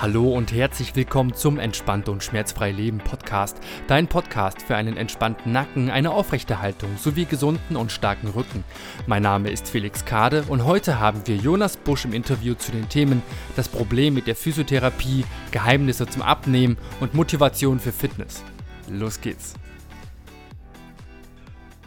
Hallo und herzlich willkommen zum Entspannt und Schmerzfrei Leben Podcast. Dein Podcast für einen entspannten Nacken, eine aufrechte Haltung sowie gesunden und starken Rücken. Mein Name ist Felix Kade und heute haben wir Jonas Busch im Interview zu den Themen das Problem mit der Physiotherapie, Geheimnisse zum Abnehmen und Motivation für Fitness. Los geht's.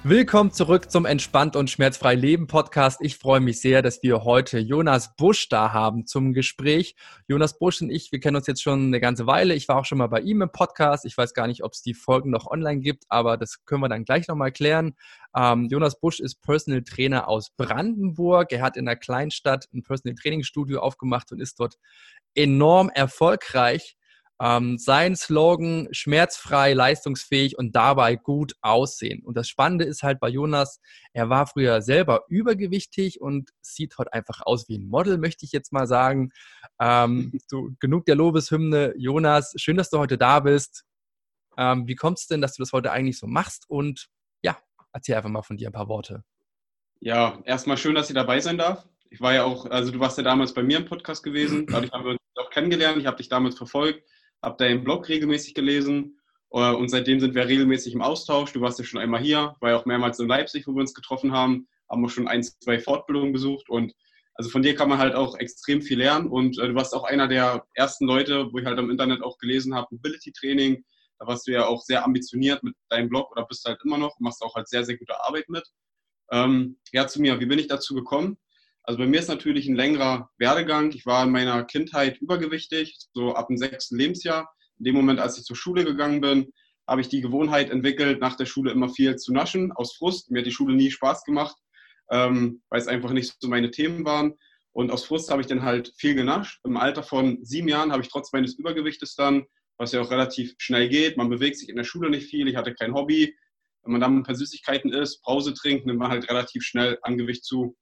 Willkommen zurück zum Entspannt und Schmerzfrei Leben Podcast. Ich freue mich sehr, dass wir heute Jonas Busch da haben zum Gespräch. Jonas Busch und ich, wir kennen uns jetzt schon eine ganze Weile. Ich war auch schon mal bei ihm im Podcast. Ich weiß gar nicht, ob es die Folgen noch online gibt, aber das können wir dann gleich nochmal klären. Ähm, Jonas Busch ist Personal Trainer aus Brandenburg. Er hat in einer Kleinstadt ein Personal Training Studio aufgemacht und ist dort enorm erfolgreich. Ähm, sein Slogan schmerzfrei, leistungsfähig und dabei gut aussehen. Und das Spannende ist halt bei Jonas, er war früher selber übergewichtig und sieht heute einfach aus wie ein Model, möchte ich jetzt mal sagen. Ähm, so, genug der Lobeshymne. Jonas, schön, dass du heute da bist. Ähm, wie kommt es denn, dass du das heute eigentlich so machst? Und ja, erzähl einfach mal von dir ein paar Worte. Ja, erstmal schön, dass ich dabei sein darf. Ich war ja auch, also du warst ja damals bei mir im Podcast gewesen, dadurch haben wir uns auch kennengelernt. Ich habe dich damals verfolgt habe deinen Blog regelmäßig gelesen äh, und seitdem sind wir regelmäßig im Austausch. Du warst ja schon einmal hier, war ja auch mehrmals in Leipzig, wo wir uns getroffen haben, haben auch schon ein, zwei Fortbildungen besucht und also von dir kann man halt auch extrem viel lernen und äh, du warst auch einer der ersten Leute, wo ich halt am Internet auch gelesen habe, Mobility Training. Da warst du ja auch sehr ambitioniert mit deinem Blog oder bist halt immer noch, machst auch halt sehr, sehr gute Arbeit mit. Ähm, ja, zu mir, wie bin ich dazu gekommen? Also bei mir ist natürlich ein längerer Werdegang. Ich war in meiner Kindheit übergewichtig, so ab dem sechsten Lebensjahr. In dem Moment, als ich zur Schule gegangen bin, habe ich die Gewohnheit entwickelt, nach der Schule immer viel zu naschen, aus Frust. Mir hat die Schule nie Spaß gemacht, ähm, weil es einfach nicht so meine Themen waren. Und aus Frust habe ich dann halt viel genascht. Im Alter von sieben Jahren habe ich trotz meines Übergewichtes dann, was ja auch relativ schnell geht, man bewegt sich in der Schule nicht viel, ich hatte kein Hobby. Wenn man dann ein paar Süßigkeiten isst, Pause trinkt, nimmt man halt relativ schnell an Gewicht zu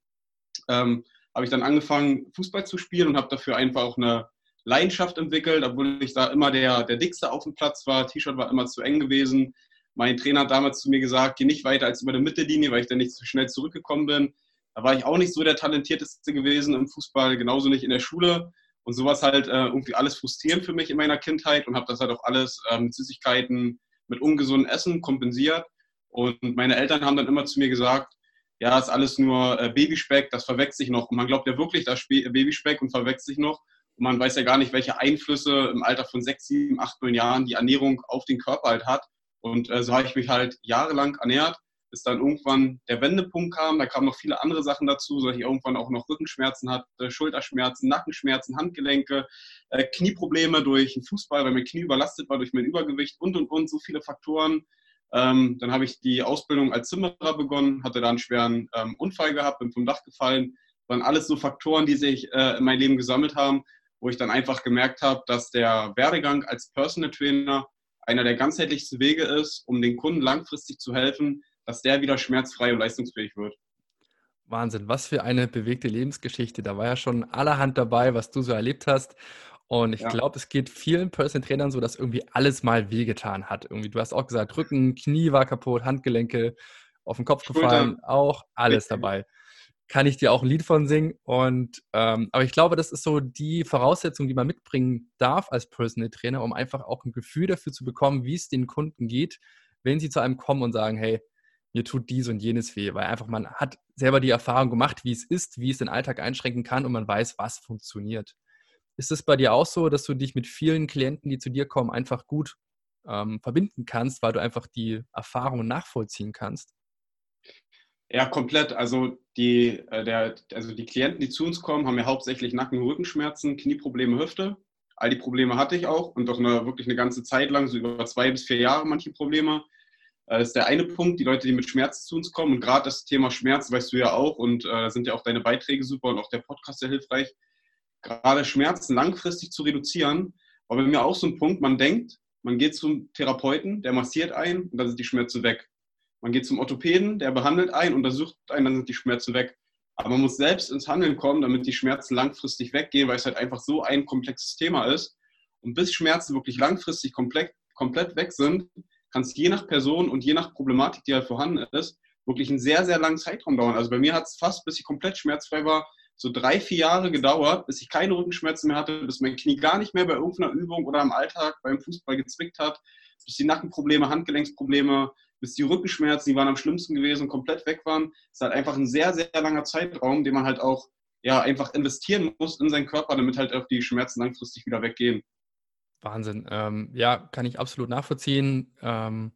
ähm, habe ich dann angefangen, Fußball zu spielen und habe dafür einfach auch eine Leidenschaft entwickelt, obwohl ich da immer der, der Dickste auf dem Platz war. T-Shirt war immer zu eng gewesen. Mein Trainer hat damals zu mir gesagt, geh nicht weiter als über der Mittellinie, weil ich dann nicht so schnell zurückgekommen bin. Da war ich auch nicht so der Talentierteste gewesen im Fußball, genauso nicht in der Schule. Und sowas halt äh, irgendwie alles frustrierend für mich in meiner Kindheit und habe das halt auch alles äh, mit Süßigkeiten, mit ungesundem Essen kompensiert. Und meine Eltern haben dann immer zu mir gesagt, ja, ist alles nur äh, Babyspeck, das verwechselt sich noch. Und man glaubt ja wirklich, das ist Babyspeck und verwechselt sich noch. Und man weiß ja gar nicht, welche Einflüsse im Alter von sechs, sieben, acht, neun Jahren die Ernährung auf den Körper halt hat. Und äh, so habe ich mich halt jahrelang ernährt, bis dann irgendwann der Wendepunkt kam. Da kamen noch viele andere Sachen dazu, so dass ich irgendwann auch noch Rückenschmerzen hatte, Schulterschmerzen, Nackenschmerzen, Handgelenke, äh, Knieprobleme durch den Fußball, weil mein Knie überlastet war durch mein Übergewicht und und und so viele Faktoren. Ähm, dann habe ich die Ausbildung als Zimmerer begonnen, hatte da einen schweren ähm, Unfall gehabt, bin vom Dach gefallen. Das waren alles so Faktoren, die sich äh, in mein Leben gesammelt haben, wo ich dann einfach gemerkt habe, dass der Werdegang als Personal Trainer einer der ganzheitlichsten Wege ist, um den Kunden langfristig zu helfen, dass der wieder schmerzfrei und leistungsfähig wird. Wahnsinn, was für eine bewegte Lebensgeschichte. Da war ja schon allerhand dabei, was du so erlebt hast. Und ich ja. glaube, es geht vielen Personal Trainern so, dass irgendwie alles mal wehgetan hat. Irgendwie, du hast auch gesagt, Rücken, Knie war kaputt, Handgelenke auf den Kopf Schulter. gefallen, auch alles dabei. Kann ich dir auch ein Lied von singen. Und ähm, aber ich glaube, das ist so die Voraussetzung, die man mitbringen darf als Personal Trainer, um einfach auch ein Gefühl dafür zu bekommen, wie es den Kunden geht, wenn sie zu einem kommen und sagen, hey, mir tut dies und jenes weh, weil einfach man hat selber die Erfahrung gemacht, wie es ist, wie es den Alltag einschränken kann und man weiß, was funktioniert. Ist es bei dir auch so, dass du dich mit vielen Klienten, die zu dir kommen, einfach gut ähm, verbinden kannst, weil du einfach die Erfahrungen nachvollziehen kannst? Ja, komplett. Also die, äh, der, also die Klienten, die zu uns kommen, haben ja hauptsächlich Nacken- und Rückenschmerzen, Knieprobleme, Hüfte. All die Probleme hatte ich auch und doch eine, wirklich eine ganze Zeit lang, so über zwei bis vier Jahre manche Probleme. Äh, das ist der eine Punkt, die Leute, die mit Schmerzen zu uns kommen. Und gerade das Thema Schmerz weißt du ja auch und da äh, sind ja auch deine Beiträge super und auch der Podcast sehr hilfreich gerade Schmerzen langfristig zu reduzieren. Aber bei mir auch so ein Punkt, man denkt, man geht zum Therapeuten, der massiert ein und dann sind die Schmerzen weg. Man geht zum Orthopäden, der behandelt ein, untersucht einen, dann sind die Schmerzen weg. Aber man muss selbst ins Handeln kommen, damit die Schmerzen langfristig weggehen, weil es halt einfach so ein komplexes Thema ist. Und bis Schmerzen wirklich langfristig komplett, komplett weg sind, kann es je nach Person und je nach Problematik, die halt vorhanden ist, wirklich einen sehr, sehr langen Zeitraum dauern. Also bei mir hat es fast, bis ich komplett schmerzfrei war, so drei, vier Jahre gedauert, bis ich keine Rückenschmerzen mehr hatte, bis mein Knie gar nicht mehr bei irgendeiner Übung oder im Alltag beim Fußball gezwickt hat, bis die Nackenprobleme, Handgelenksprobleme, bis die Rückenschmerzen, die waren am schlimmsten gewesen, komplett weg waren. Das ist halt einfach ein sehr, sehr langer Zeitraum, den man halt auch ja, einfach investieren muss in seinen Körper, damit halt auch die Schmerzen langfristig wieder weggehen. Wahnsinn. Ähm, ja, kann ich absolut nachvollziehen. Ähm,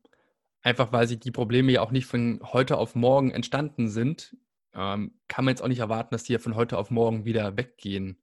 einfach weil sich die Probleme ja auch nicht von heute auf morgen entstanden sind, ähm, kann man jetzt auch nicht erwarten, dass die ja von heute auf morgen wieder weggehen.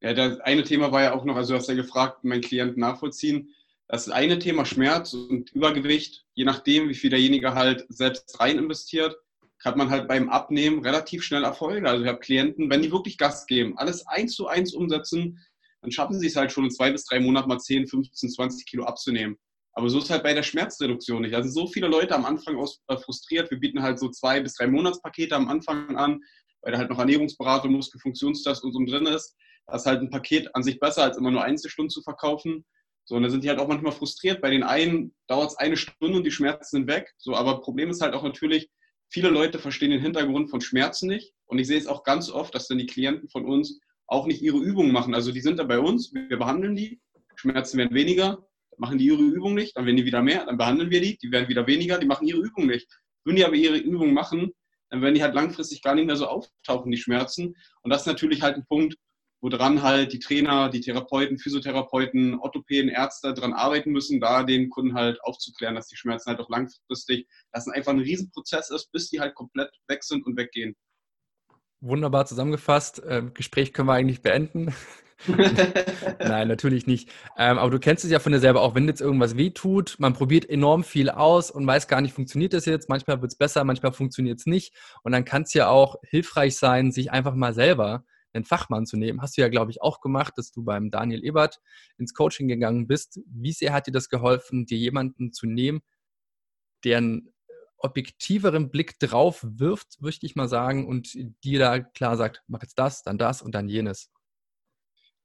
Ja, das eine Thema war ja auch noch, also du hast ja gefragt, mein Klient nachvollziehen. Das eine Thema Schmerz und Übergewicht, je nachdem, wie viel derjenige halt selbst rein investiert, hat man halt beim Abnehmen relativ schnell Erfolge. Also ich habe Klienten, wenn die wirklich Gas geben, alles eins zu eins umsetzen, dann schaffen sie es halt schon in zwei bis drei Monaten mal 10, 15, 20 Kilo abzunehmen. Aber so ist halt bei der Schmerzreduktion nicht. Also so viele Leute am Anfang aus, äh, frustriert. Wir bieten halt so zwei bis drei Monatspakete am Anfang an, weil da halt noch Ernährungsberatung, Muskelfunktionstest und so drin ist. Das ist halt ein Paket an sich besser, als immer nur Einzelstunden zu verkaufen. So, und da sind die halt auch manchmal frustriert. Bei den einen dauert es eine Stunde und die Schmerzen sind weg. So, aber Problem ist halt auch natürlich, viele Leute verstehen den Hintergrund von Schmerzen nicht. Und ich sehe es auch ganz oft, dass dann die Klienten von uns auch nicht ihre Übungen machen. Also die sind da bei uns, wir behandeln die, Schmerzen werden weniger, machen die ihre Übung nicht, dann werden die wieder mehr, dann behandeln wir die, die werden wieder weniger, die machen ihre Übung nicht. Würden die aber ihre Übung machen, dann werden die halt langfristig gar nicht mehr so auftauchen, die Schmerzen. Und das ist natürlich halt ein Punkt, woran halt die Trainer, die Therapeuten, Physiotherapeuten, Orthopäden, Ärzte dran arbeiten müssen, da den Kunden halt aufzuklären, dass die Schmerzen halt auch langfristig, dass es einfach ein Riesenprozess ist, bis die halt komplett weg sind und weggehen. Wunderbar zusammengefasst. Ähm, Gespräch können wir eigentlich beenden. Nein, natürlich nicht. Ähm, aber du kennst es ja von dir selber auch, wenn jetzt irgendwas wehtut, man probiert enorm viel aus und weiß gar nicht, funktioniert das jetzt. Manchmal wird es besser, manchmal funktioniert es nicht. Und dann kann es ja auch hilfreich sein, sich einfach mal selber einen Fachmann zu nehmen. Hast du ja, glaube ich, auch gemacht, dass du beim Daniel Ebert ins Coaching gegangen bist. Wie sehr hat dir das geholfen, dir jemanden zu nehmen, der einen objektiveren Blick drauf wirft, möchte ich mal sagen, und dir da klar sagt, mach jetzt das, dann das und dann jenes?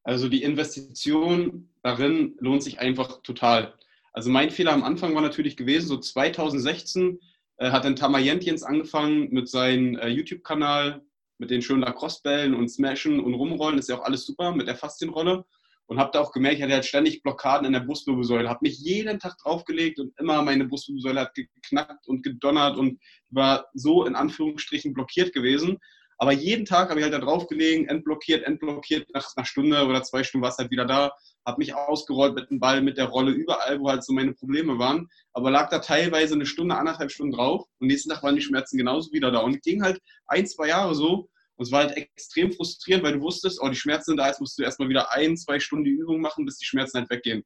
Also die Investition darin lohnt sich einfach total. Also mein Fehler am Anfang war natürlich gewesen, so 2016 äh, hat dann Tamayentjens angefangen mit seinem äh, YouTube-Kanal, mit den schönen Lacrosse-Bällen und Smashen und Rumrollen, ist ja auch alles super mit der Faszienrolle. Und habe da auch gemerkt, ich hatte halt ständig Blockaden in der Brustwirbelsäule. Habe mich jeden Tag draufgelegt und immer meine Brustwirbelsäule hat geknackt und gedonnert und war so in Anführungsstrichen blockiert gewesen. Aber jeden Tag habe ich halt da drauf gelegen, entblockiert, entblockiert, nach einer Stunde oder zwei Stunden war es halt wieder da, habe mich ausgerollt mit dem Ball, mit der Rolle, überall, wo halt so meine Probleme waren. Aber lag da teilweise eine Stunde, anderthalb Stunden drauf und nächsten Tag waren die Schmerzen genauso wieder da. Und ging halt ein, zwei Jahre so. Und es war halt extrem frustrierend, weil du wusstest, oh, die Schmerzen sind da, jetzt musst du erstmal wieder ein, zwei Stunden die Übung machen, bis die Schmerzen halt weggehen.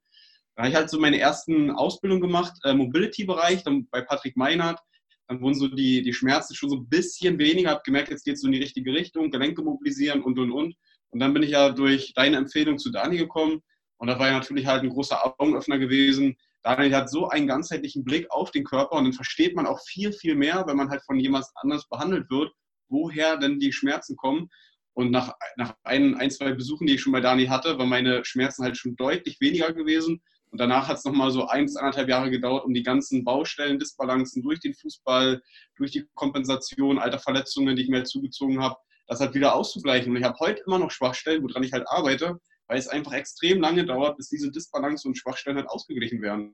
Da habe ich halt so meine ersten Ausbildungen gemacht, äh, Mobility-Bereich, dann bei Patrick Meinert dann wurden so die, die Schmerzen schon so ein bisschen weniger. Habe gemerkt, jetzt geht es so in die richtige Richtung, Gelenke mobilisieren und und und. Und dann bin ich ja durch deine Empfehlung zu Dani gekommen. Und das war ja natürlich halt ein großer Augenöffner gewesen. Daniel hat so einen ganzheitlichen Blick auf den Körper und dann versteht man auch viel, viel mehr, wenn man halt von jemand anders behandelt wird, woher denn die Schmerzen kommen. Und nach, nach ein, ein, zwei Besuchen, die ich schon bei Dani hatte, waren meine Schmerzen halt schon deutlich weniger gewesen. Und danach hat es nochmal so ein bis anderthalb Jahre gedauert, um die ganzen Baustellen, Disbalancen durch den Fußball, durch die Kompensation alter Verletzungen, die ich mir zugezogen habe, das halt wieder auszugleichen. Und ich habe heute immer noch Schwachstellen, woran ich halt arbeite, weil es einfach extrem lange dauert, bis diese Disbalance und Schwachstellen halt ausgeglichen werden.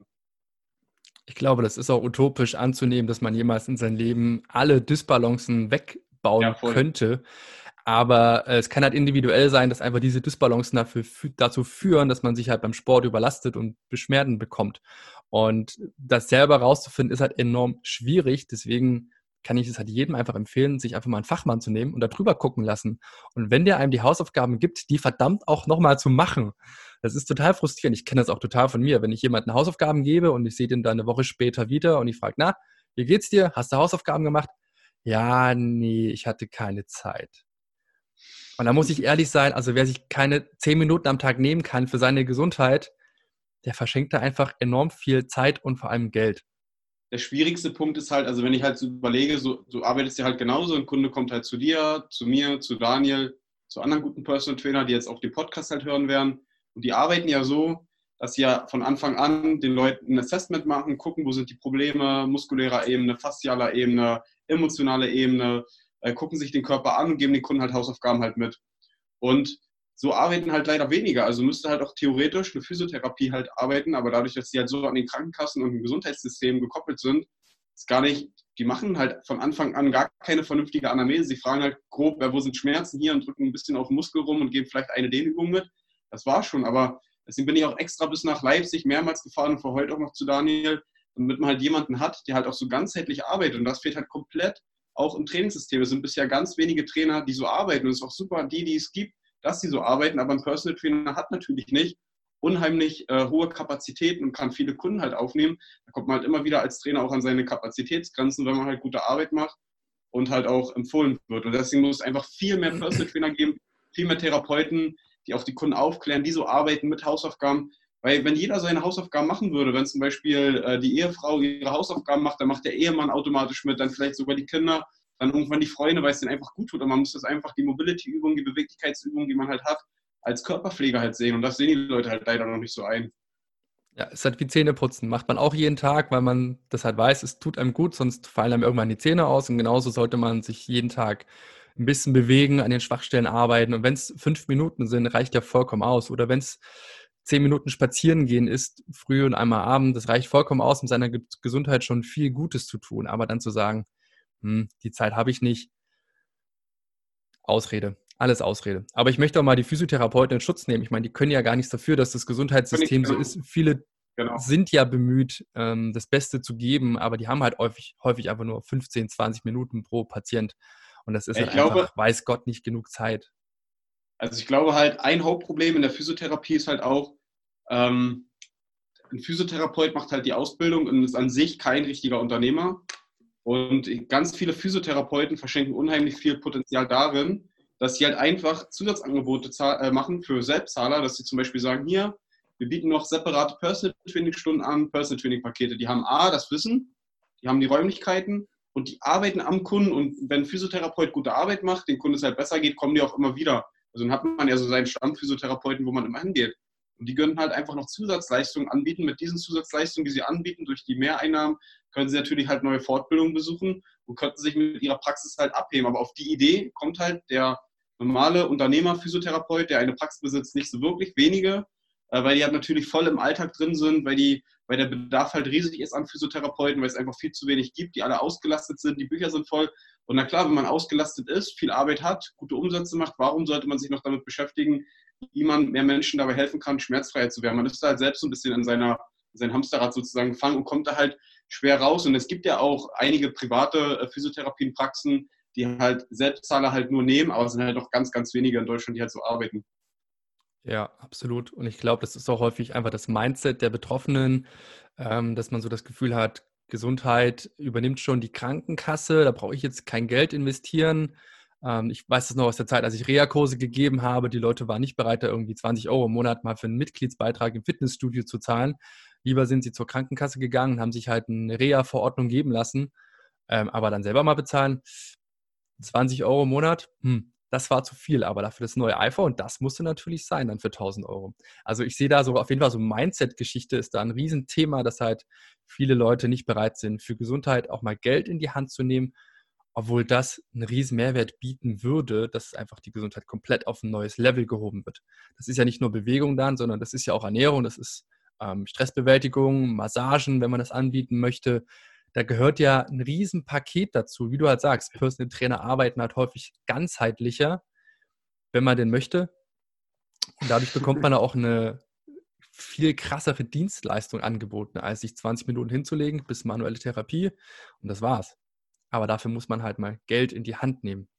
Ich glaube, das ist auch utopisch anzunehmen, dass man jemals in seinem Leben alle Disbalancen wegbauen ja, könnte. Aber äh, es kann halt individuell sein, dass einfach diese Dysbalancen dafür, dazu führen, dass man sich halt beim Sport überlastet und Beschwerden bekommt. Und das selber rauszufinden, ist halt enorm schwierig. Deswegen kann ich es halt jedem einfach empfehlen, sich einfach mal einen Fachmann zu nehmen und da drüber gucken lassen. Und wenn der einem die Hausaufgaben gibt, die verdammt auch nochmal zu machen. Das ist total frustrierend. Ich kenne das auch total von mir. Wenn ich jemanden Hausaufgaben gebe und ich sehe den dann eine Woche später wieder und ich frage, na, wie geht's dir? Hast du Hausaufgaben gemacht? Ja, nee, ich hatte keine Zeit. Und da muss ich ehrlich sein, also wer sich keine zehn Minuten am Tag nehmen kann für seine Gesundheit, der verschenkt da einfach enorm viel Zeit und vor allem Geld. Der schwierigste Punkt ist halt, also wenn ich halt so überlege, so, du arbeitest ja halt genauso, ein Kunde kommt halt zu dir, zu mir, zu Daniel, zu anderen guten Personal Trainer, die jetzt auch den Podcast halt hören werden. Und die arbeiten ja so, dass sie ja von Anfang an den Leuten ein Assessment machen, gucken, wo sind die Probleme, muskulärer Ebene, faszialer Ebene, emotionale Ebene, äh, gucken sich den Körper an und geben den Kunden halt Hausaufgaben halt mit. Und so arbeiten halt leider weniger. Also müsste halt auch theoretisch eine Physiotherapie halt arbeiten, aber dadurch, dass die halt so an den Krankenkassen und dem Gesundheitssystem gekoppelt sind, ist gar nicht, die machen halt von Anfang an gar keine vernünftige Anamnese. Sie fragen halt grob, wo sind Schmerzen hier und drücken ein bisschen auf den Muskel rum und geben vielleicht eine Dehnübung mit. Das war schon, aber deswegen bin ich auch extra bis nach Leipzig mehrmals gefahren und vor heute auch noch zu Daniel, damit man halt jemanden hat, der halt auch so ganzheitlich arbeitet. Und das fehlt halt komplett auch im Trainingssystem. Es sind bisher ganz wenige Trainer, die so arbeiten. Und es ist auch super, die, die es gibt, dass sie so arbeiten. Aber ein Personal Trainer hat natürlich nicht unheimlich äh, hohe Kapazitäten und kann viele Kunden halt aufnehmen. Da kommt man halt immer wieder als Trainer auch an seine Kapazitätsgrenzen, wenn man halt gute Arbeit macht und halt auch empfohlen wird. Und deswegen muss es einfach viel mehr Personal Trainer geben, viel mehr Therapeuten, die auch die Kunden aufklären, die so arbeiten mit Hausaufgaben. Weil wenn jeder seine Hausaufgaben machen würde, wenn zum Beispiel äh, die Ehefrau ihre Hausaufgaben macht, dann macht der Ehemann automatisch mit, dann vielleicht sogar die Kinder, dann irgendwann die Freunde, weil es denen einfach gut tut. Und man muss das einfach die Mobility-Übung, die Beweglichkeitsübung, die man halt hat, als Körperpflege halt sehen. Und das sehen die Leute halt leider noch nicht so ein. Ja, es ist halt wie Zähneputzen. Macht man auch jeden Tag, weil man das halt weiß, es tut einem gut, sonst fallen einem irgendwann die Zähne aus. Und genauso sollte man sich jeden Tag ein bisschen bewegen, an den Schwachstellen arbeiten. Und wenn es fünf Minuten sind, reicht ja vollkommen aus. Oder wenn es zehn Minuten spazieren gehen ist, früh und einmal abend, das reicht vollkommen aus, um seiner Gesundheit schon viel Gutes zu tun. Aber dann zu sagen, hm, die Zeit habe ich nicht, Ausrede. Alles Ausrede. Aber ich möchte auch mal die Physiotherapeuten in Schutz nehmen. Ich meine, die können ja gar nichts dafür, dass das Gesundheitssystem so ist. Viele genau. sind ja bemüht, ähm, das Beste zu geben, aber die haben halt häufig, häufig einfach nur 15, 20 Minuten pro Patient. Und das ist halt glaube, einfach, weiß Gott, nicht genug Zeit. Also ich glaube halt, ein Hauptproblem in der Physiotherapie ist halt auch, ähm, ein Physiotherapeut macht halt die Ausbildung und ist an sich kein richtiger Unternehmer. Und ganz viele Physiotherapeuten verschenken unheimlich viel Potenzial darin, dass sie halt einfach Zusatzangebote äh, machen für Selbstzahler, dass sie zum Beispiel sagen, hier, wir bieten noch separate Personal Training Stunden an, Personal Training Pakete. Die haben A, das Wissen, die haben die Räumlichkeiten und die arbeiten am Kunden. Und wenn ein Physiotherapeut gute Arbeit macht, den Kunden es halt besser geht, kommen die auch immer wieder. Also dann hat man ja so seinen Stammphysiotherapeuten, wo man immer hingeht. Und die können halt einfach noch Zusatzleistungen anbieten. Mit diesen Zusatzleistungen, die sie anbieten, durch die Mehreinnahmen, können sie natürlich halt neue Fortbildungen besuchen und könnten sich mit ihrer Praxis halt abheben. Aber auf die Idee kommt halt der normale Unternehmer, Physiotherapeut, der eine Praxis besitzt, nicht so wirklich wenige, äh, weil die halt natürlich voll im Alltag drin sind, weil, die, weil der Bedarf halt riesig ist an Physiotherapeuten, weil es einfach viel zu wenig gibt, die alle ausgelastet sind, die Bücher sind voll. Und na klar, wenn man ausgelastet ist, viel Arbeit hat, gute Umsätze macht, warum sollte man sich noch damit beschäftigen, wie man mehr Menschen dabei helfen kann, schmerzfreier zu werden? Man ist da halt selbst so ein bisschen in seiner in sein Hamsterrad sozusagen gefangen und kommt da halt schwer raus. Und es gibt ja auch einige private äh, Physiotherapienpraxen, die halt Selbstzahler halt nur nehmen, aber es sind halt noch ganz, ganz wenige in Deutschland, die halt so arbeiten. Ja, absolut. Und ich glaube, das ist auch häufig einfach das Mindset der Betroffenen, ähm, dass man so das Gefühl hat, Gesundheit übernimmt schon die Krankenkasse, da brauche ich jetzt kein Geld investieren. Ähm, ich weiß es noch aus der Zeit, als ich Reha-Kurse gegeben habe, die Leute waren nicht bereit, da irgendwie 20 Euro im Monat mal für einen Mitgliedsbeitrag im Fitnessstudio zu zahlen. Lieber sind sie zur Krankenkasse gegangen, haben sich halt eine Reha-Verordnung geben lassen, ähm, aber dann selber mal bezahlen. 20 Euro im Monat, hm, das war zu viel, aber dafür das neue iPhone, das musste natürlich sein dann für 1000 Euro. Also ich sehe da so auf jeden Fall so Mindset-Geschichte ist da ein Riesenthema, dass halt viele Leute nicht bereit sind, für Gesundheit auch mal Geld in die Hand zu nehmen, obwohl das einen riesen Mehrwert bieten würde, dass einfach die Gesundheit komplett auf ein neues Level gehoben wird. Das ist ja nicht nur Bewegung dann, sondern das ist ja auch Ernährung, das ist ähm, Stressbewältigung, Massagen, wenn man das anbieten möchte, da gehört ja ein Riesenpaket dazu. Wie du halt sagst, Personal Trainer arbeiten halt häufig ganzheitlicher, wenn man den möchte. Und dadurch bekommt man auch eine viel krassere Dienstleistung angeboten, als sich 20 Minuten hinzulegen bis manuelle Therapie. Und das war's. Aber dafür muss man halt mal Geld in die Hand nehmen.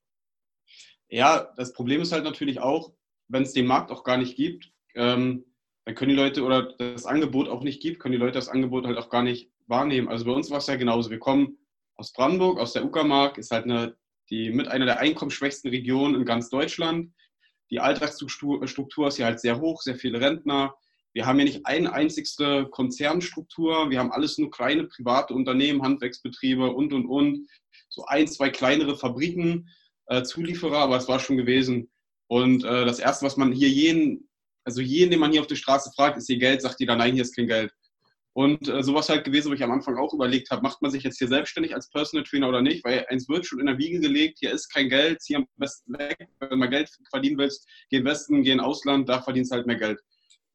Ja, das Problem ist halt natürlich auch, wenn es den Markt auch gar nicht gibt, ähm, dann können die Leute oder das Angebot auch nicht gibt, können die Leute das Angebot halt auch gar nicht wahrnehmen. Also bei uns war es ja genauso. Wir kommen aus Brandenburg, aus der Uckermark, ist halt eine, die mit einer der einkommensschwächsten Regionen in ganz Deutschland. Die Alltagsstruktur ist ja halt sehr hoch, sehr viele Rentner. Wir haben ja nicht eine einzigste Konzernstruktur. Wir haben alles nur kleine private Unternehmen, Handwerksbetriebe und, und, und. So ein, zwei kleinere Fabriken, äh, Zulieferer, aber es war schon gewesen. Und äh, das Erste, was man hier jeden, also jeden, den man hier auf der Straße fragt, ist hier Geld, sagt die dann, nein, hier ist kein Geld. Und äh, sowas halt gewesen, wo ich am Anfang auch überlegt habe, macht man sich jetzt hier selbstständig als Personal Trainer oder nicht? Weil eins wird schon in der Wiege gelegt, hier ist kein Geld, hier am besten weg. Wenn mal Geld verdienen willst, geh in Westen, geh in Ausland, da verdienst halt mehr Geld.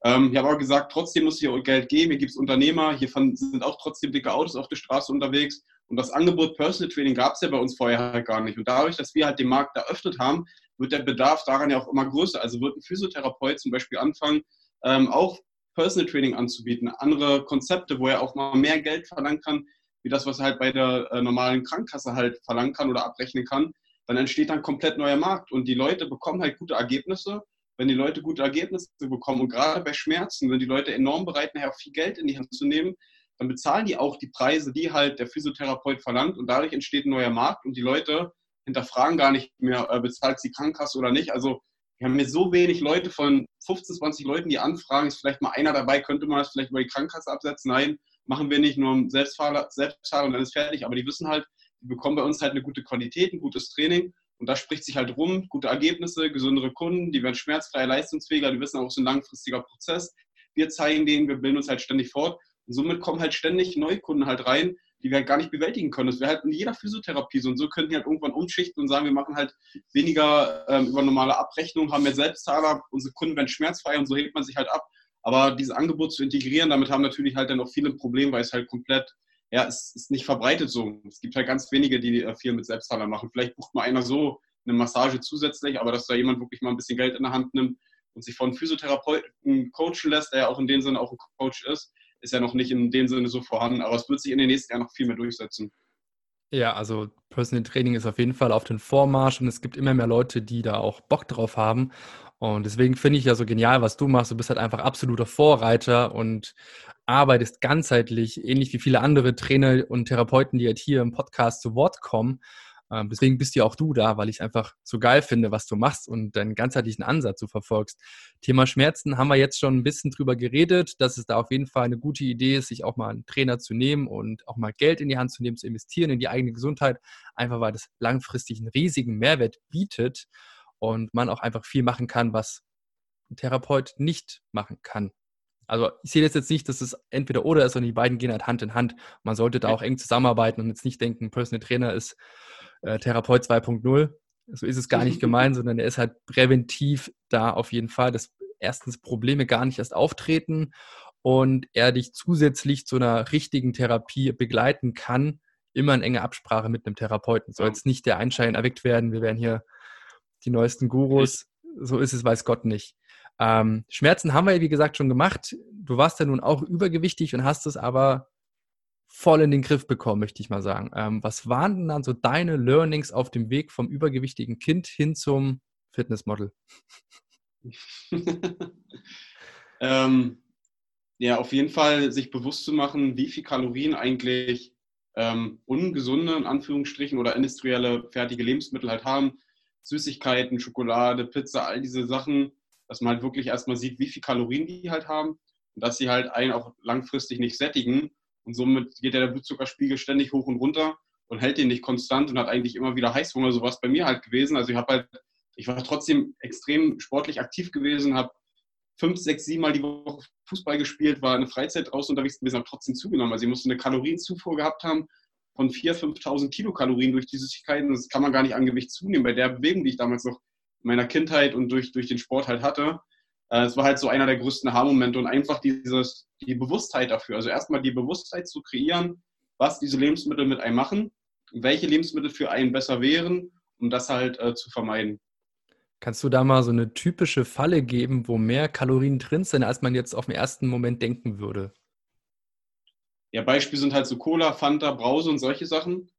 Ähm, ich habe auch gesagt, trotzdem muss hier Geld geben, hier gibt es Unternehmer, hier sind auch trotzdem dicke Autos auf der Straße unterwegs. Und das Angebot Personal Training gab es ja bei uns vorher halt gar nicht. Und dadurch, dass wir halt den Markt eröffnet haben, wird der Bedarf daran ja auch immer größer. Also wird ein Physiotherapeut zum Beispiel anfangen, ähm, auch Personal Training anzubieten, andere Konzepte, wo er auch mal mehr Geld verlangen kann, wie das, was er halt bei der äh, normalen Krankenkasse halt verlangen kann oder abrechnen kann, dann entsteht ein komplett neuer Markt und die Leute bekommen halt gute Ergebnisse. Wenn die Leute gute Ergebnisse bekommen und gerade bei Schmerzen sind die Leute enorm bereit, nachher viel Geld in die Hand zu nehmen, dann bezahlen die auch die Preise, die halt der Physiotherapeut verlangt und dadurch entsteht ein neuer Markt und die Leute hinterfragen gar nicht mehr, äh, bezahlt die Krankenkasse oder nicht. Also wir haben hier so wenig Leute von 15, 20 Leuten, die anfragen, ist vielleicht mal einer dabei, könnte man das vielleicht über die Krankenkasse absetzen? Nein, machen wir nicht, nur um Selbstfahrer, und dann ist fertig. Aber die wissen halt, die bekommen bei uns halt eine gute Qualität, ein gutes Training und da spricht sich halt rum, gute Ergebnisse, gesündere Kunden, die werden schmerzfrei, leistungsfähiger, die wissen auch, es ist ein langfristiger Prozess. Wir zeigen denen, wir bilden uns halt ständig fort und somit kommen halt ständig neue Kunden halt rein, die wir halt gar nicht bewältigen können. Das wäre halt in jeder Physiotherapie so. Und so könnten wir halt irgendwann umschichten und sagen, wir machen halt weniger ähm, über normale Abrechnung, haben mehr Selbstzahler, unsere Kunden werden schmerzfrei und so hebt man sich halt ab. Aber dieses Angebot zu integrieren, damit haben natürlich halt dann auch viele Probleme, weil es halt komplett, ja, es ist nicht verbreitet so. Es gibt halt ganz wenige, die äh, viel mit Selbstzahler machen. Vielleicht bucht mal einer so eine Massage zusätzlich, aber dass da jemand wirklich mal ein bisschen Geld in der Hand nimmt und sich von Physiotherapeuten coachen lässt, der ja auch in dem Sinne auch ein Coach ist, ist ja noch nicht in dem Sinne so vorhanden, aber es wird sich in den nächsten Jahren noch viel mehr durchsetzen. Ja, also Personal Training ist auf jeden Fall auf den Vormarsch und es gibt immer mehr Leute, die da auch Bock drauf haben. Und deswegen finde ich ja so genial, was du machst. Du bist halt einfach absoluter Vorreiter und arbeitest ganzheitlich, ähnlich wie viele andere Trainer und Therapeuten, die halt hier im Podcast zu Wort kommen. Ähm, deswegen bist ja auch du da, weil ich einfach so geil finde, was du machst und deinen ganzheitlichen Ansatz so verfolgst. Thema Schmerzen haben wir jetzt schon ein bisschen drüber geredet, dass es da auf jeden Fall eine gute Idee ist, sich auch mal einen Trainer zu nehmen und auch mal Geld in die Hand zu nehmen, zu investieren in die eigene Gesundheit, einfach weil das langfristig einen riesigen Mehrwert bietet und man auch einfach viel machen kann, was ein Therapeut nicht machen kann. Also ich sehe das jetzt nicht, dass es entweder oder ist, sondern die beiden gehen halt Hand in Hand. Man sollte da auch eng zusammenarbeiten und jetzt nicht denken, Personal Trainer ist äh, Therapeut 2.0. So ist es gar nicht gemeint, sondern er ist halt präventiv da auf jeden Fall, dass erstens Probleme gar nicht erst auftreten und er dich zusätzlich zu einer richtigen Therapie begleiten kann, immer in enger Absprache mit einem Therapeuten. Soll jetzt nicht der Einschein erweckt werden, wir werden hier die neuesten Gurus. So ist es, weiß Gott nicht. Ähm, Schmerzen haben wir ja, wie gesagt, schon gemacht. Du warst ja nun auch übergewichtig und hast es aber voll in den Griff bekommen, möchte ich mal sagen. Ähm, was waren denn dann so deine Learnings auf dem Weg vom übergewichtigen Kind hin zum Fitnessmodel? ähm, ja, auf jeden Fall sich bewusst zu machen, wie viel Kalorien eigentlich ähm, ungesunde, in Anführungsstrichen, oder industrielle fertige Lebensmittel halt haben. Süßigkeiten, Schokolade, Pizza, all diese Sachen, dass man halt wirklich erstmal sieht, wie viel Kalorien die halt haben und dass sie halt einen auch langfristig nicht sättigen und somit geht der Blutzuckerspiegel ständig hoch und runter und hält ihn nicht konstant und hat eigentlich immer wieder Heißhunger. So was bei mir halt gewesen. Also ich habe halt, ich war trotzdem extrem sportlich aktiv gewesen, habe fünf, sechs, sieben Mal die Woche Fußball gespielt, war in der Freizeit draußen unterwegs gewesen, habe trotzdem zugenommen. Also ich musste eine Kalorienzufuhr gehabt haben von 4.000, 5.000 Kilokalorien durch die Süßigkeiten. Das kann man gar nicht an Gewicht zunehmen. Bei der Bewegung, die ich damals noch meiner Kindheit und durch, durch den Sport halt hatte, äh, es war halt so einer der größten Haarmomente und einfach dieses, die Bewusstheit dafür. Also erstmal die Bewusstheit zu kreieren, was diese Lebensmittel mit einem machen, welche Lebensmittel für einen besser wären, um das halt äh, zu vermeiden. Kannst du da mal so eine typische Falle geben, wo mehr Kalorien drin sind, als man jetzt auf den ersten Moment denken würde? Ja, Beispiel sind halt so Cola, Fanta, Brause und solche Sachen.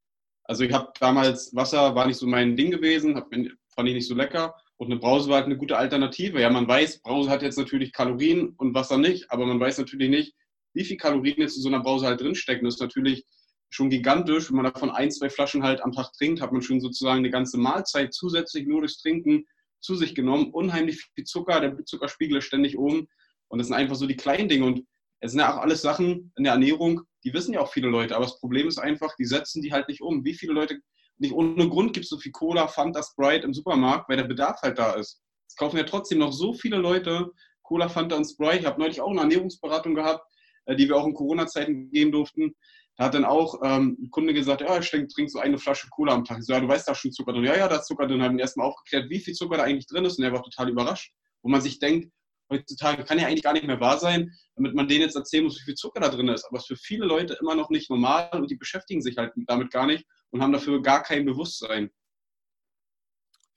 Also ich habe damals Wasser war nicht so mein Ding gewesen, hab, fand ich nicht so lecker. Und eine Brause war halt eine gute Alternative. Ja, man weiß, Brause hat jetzt natürlich Kalorien und Wasser nicht, aber man weiß natürlich nicht, wie viel Kalorien jetzt in so einer Brause halt drinstecken. Das ist natürlich schon gigantisch. Wenn man davon ein, zwei Flaschen halt am Tag trinkt, hat man schon sozusagen eine ganze Mahlzeit zusätzlich nur durchs Trinken zu sich genommen. Unheimlich viel Zucker, der Blutzuckerspiegel ist ständig oben. Und das sind einfach so die kleinen Dinge. Und es sind ja auch alles Sachen in der Ernährung, die wissen ja auch viele Leute. Aber das Problem ist einfach, die setzen die halt nicht um. Wie viele Leute nicht ohne Grund gibt es so viel Cola, Fanta, Sprite im Supermarkt, weil der Bedarf halt da ist. Es kaufen ja trotzdem noch so viele Leute Cola, Fanta und Sprite. Ich habe neulich auch eine Ernährungsberatung gehabt. äh, die wir auch in Corona-Zeiten gehen durften. Da hat dann auch ähm, ein Kunde gesagt, ja, ich trinke so eine Flasche Cola am Tag. Ich so, ja, du weißt da schon Zucker drin. Ja, ja, da ist Zucker drin. Haben ihn erstmal aufgeklärt, wie viel Zucker da eigentlich drin ist. Und er war total überrascht. Wo man sich denkt, heutzutage kann ja eigentlich gar nicht mehr wahr sein, damit man denen jetzt erzählen muss, wie viel Zucker da drin ist. Aber es ist für viele Leute immer noch nicht normal und die beschäftigen sich halt damit gar nicht und haben dafür gar kein Bewusstsein.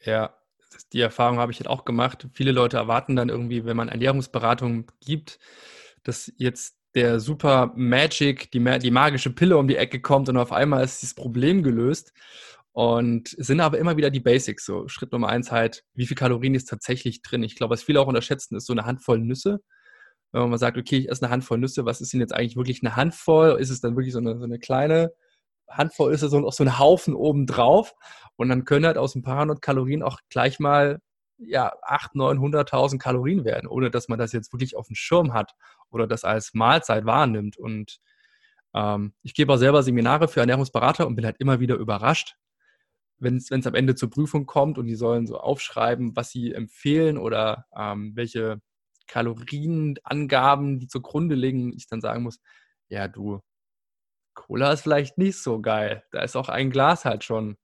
Ja, die Erfahrung habe ich jetzt auch gemacht. Viele Leute erwarten dann irgendwie, wenn man Ernährungsberatung gibt, dass jetzt der super Magic, die, die magische Pille um die Ecke kommt und auf einmal ist dieses Problem gelöst. Und sind aber immer wieder die Basics. So Schritt Nummer eins halt, wie viel Kalorien ist tatsächlich drin? Ich glaube, was viele auch unterschätzen, ist so eine Handvoll Nüsse. Wenn man sagt, okay, ich esse eine Handvoll Nüsse, was ist denn jetzt eigentlich wirklich eine Handvoll? Ist es dann wirklich so eine, so eine kleine Handvoll? Ist es so, so ein Haufen oben drauf? Und dann können halt aus ein paar hundert Kalorien auch gleich mal ja, 800, 900.000 Kalorien werden, ohne dass man das jetzt wirklich auf dem Schirm hat oder das als Mahlzeit wahrnimmt. Und ähm, ich gebe auch selber Seminare für Ernährungsberater und bin halt immer wieder überrascht, wenn es am Ende zur Prüfung kommt und die sollen so aufschreiben, was sie empfehlen oder ähm, welche Kalorienangaben, die zugrunde liegen, ich dann sagen muss, ja du, Cola ist vielleicht nicht so geil. Da ist auch ein Glas halt schon.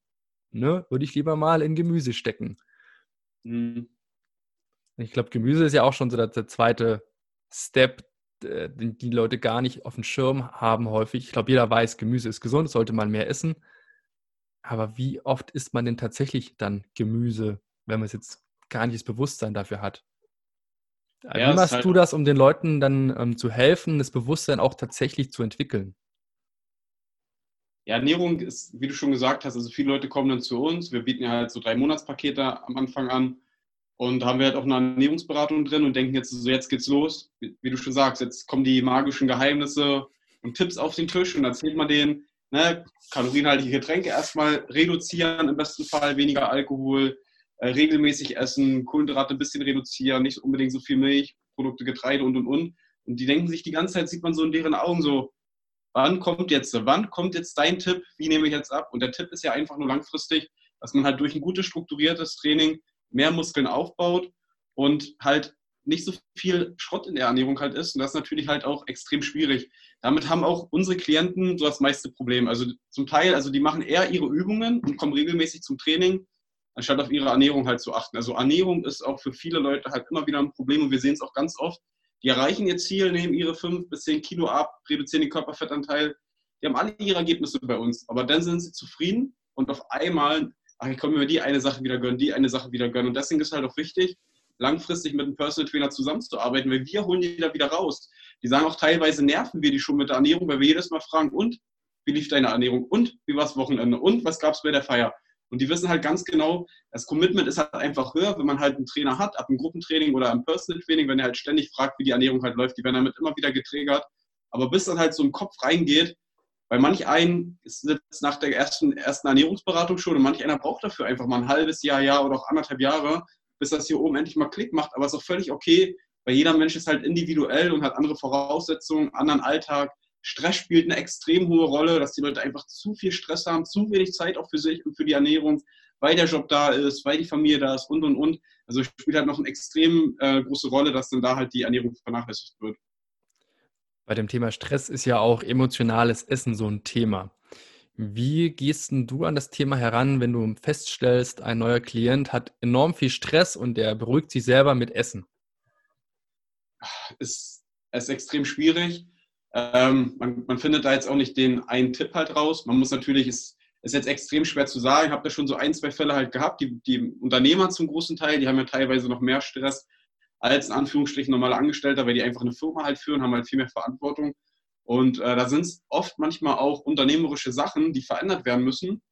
Ne? Würde ich lieber mal in Gemüse stecken. Mhm. Ich glaube, Gemüse ist ja auch schon so der, der zweite Step, den die Leute gar nicht auf dem Schirm haben häufig. Ich glaube, jeder weiß, Gemüse ist gesund, sollte man mehr essen. Aber wie oft isst man denn tatsächlich dann Gemüse, wenn man es jetzt gar nicht das Bewusstsein dafür hat? Ja, wie machst halt du das, um den Leuten dann ähm, zu helfen, das Bewusstsein auch tatsächlich zu entwickeln? Ja, Ernährung ist, wie du schon gesagt hast, also viele Leute kommen dann zu uns. Wir bieten ja halt so drei Monatspakete am Anfang an und haben wir halt auch eine Ernährungsberatung drin und denken jetzt so, jetzt geht's los. Wie, wie du schon sagst, jetzt kommen die magischen Geheimnisse und Tipps auf den Tisch und erzählt man denen, ne, kalorienhaltige Getränke erstmal reduzieren, im besten Fall weniger Alkohol, äh, regelmäßig essen, Kohlenhydrate ein bisschen reduzieren, nicht unbedingt so viel Milch, Produkte, Getreide und und und. Und die denken sich die ganze Zeit, sieht man so in deren Augen so, wann kommt jetzt, wann kommt jetzt dein Tipp, wie nehme ich jetzt ab? Und der Tipp ist ja einfach nur langfristig, dass man halt durch ein gutes, strukturiertes Training mehr Muskeln aufbaut und halt nicht so viel Schrott in der Ernährung halt ist. Und das ist natürlich halt auch extrem schwierig. Damit haben auch unsere Klienten so das meiste Problem. Also zum Teil, also die machen eher ihre Übungen und kommen regelmäßig zum Training, anstatt auf ihre Ernährung halt zu achten. Also Ernährung ist auch für viele Leute halt immer wieder ein Problem und wir sehen es auch ganz oft. Die erreichen ihr Ziel, nehmen ihre 5 bis 10 Kilo ab, reduzieren den Körperfettanteil. Die haben alle ihre Ergebnisse bei uns, aber dann sind sie zufrieden und auf einmal, ach, ich komme mir die eine Sache wieder gönnen, die eine Sache wieder gönnen. Und deswegen ist halt auch wichtig, langfristig mit einem Personal Trainer zusammenzuarbeiten, weil wir holen die da wieder raus. Die sagen auch teilweise, nerven wir die schon mit der Ernährung, weil wir jedes Mal fragen, und wie lief deine Ernährung? Und wie war das Wochenende? Und was gab es bei der Feier? Und die wissen halt ganz genau, das Commitment ist halt einfach höher, wenn man halt einen Trainer hat, ab einem Gruppentraining oder einem Personal Training, wenn er halt ständig fragt, wie die Ernährung halt läuft, die werden damit immer wieder getriggert. Aber bis dann halt so im Kopf reingeht, weil manch einen sitzt nach der ersten, ersten Ernährungsberatung schon und manch einer braucht dafür einfach mal ein halbes Jahr, Jahr oder auch anderthalb Jahre, bis das hier oben endlich mal Klick macht. Aber es ist auch völlig okay, weil jeder Mensch ist halt individuell und hat andere Voraussetzungen, anderen Alltag. Stress spielt eine extrem hohe Rolle, dass die Leute einfach zu viel Stress haben, zu wenig Zeit auch für sich und für die Ernährung, weil der Job da ist, weil die Familie da ist und und und. Also spielt halt noch eine extrem äh, große Rolle, dass dann da halt die Ernährung vernachlässigt wird. Bei dem Thema Stress ist ja auch emotionales Essen so ein Thema. Wie gehst du an das Thema heran, wenn du feststellst, ein neuer Klient hat enorm viel Stress und der beruhigt sich selber mit Essen? Es ist extrem schwierig. Ähm, man, man, findet da jetzt auch nicht den einen Tipp halt raus. Man muss natürlich, es ist jetzt extrem schwer zu sagen. Ich habe da schon so ein, zwei Fälle halt gehabt. Die, die Unternehmer zum großen Teil, die haben ja teilweise noch mehr Stress als in Anführungsstrichen normale Angestellter, weil die einfach eine Firma halt führen, haben halt viel mehr Verantwortung. Und äh, da sind es oft manchmal auch unternehmerische Sachen, die verändert werden müssen.